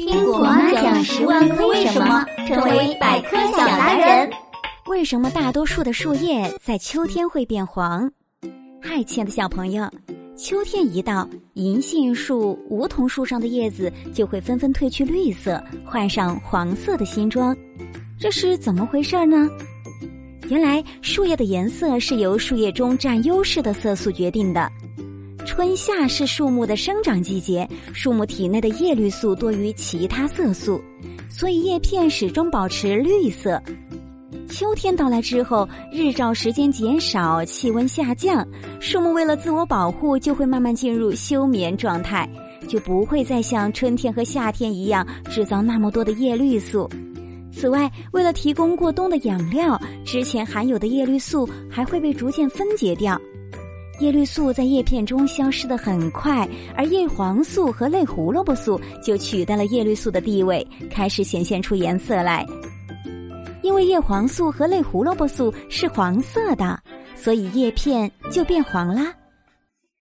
听果妈讲十万个为什么，成为百科小达人。为什么大多数的树叶在秋天会变黄？嗨，亲爱的小朋友，秋天一到，银杏树、梧桐树上的叶子就会纷纷褪去绿色，换上黄色的新装。这是怎么回事呢？原来，树叶的颜色是由树叶中占优势的色素决定的。春夏是树木的生长季节，树木体内的叶绿素多于其他色素，所以叶片始终保持绿色。秋天到来之后，日照时间减少，气温下降，树木为了自我保护，就会慢慢进入休眠状态，就不会再像春天和夏天一样制造那么多的叶绿素。此外，为了提供过冬的养料，之前含有的叶绿素还会被逐渐分解掉。叶绿素在叶片中消失的很快，而叶黄素和类胡萝卜素就取代了叶绿素的地位，开始显现出颜色来。因为叶黄素和类胡萝卜素是黄色的，所以叶片就变黄啦。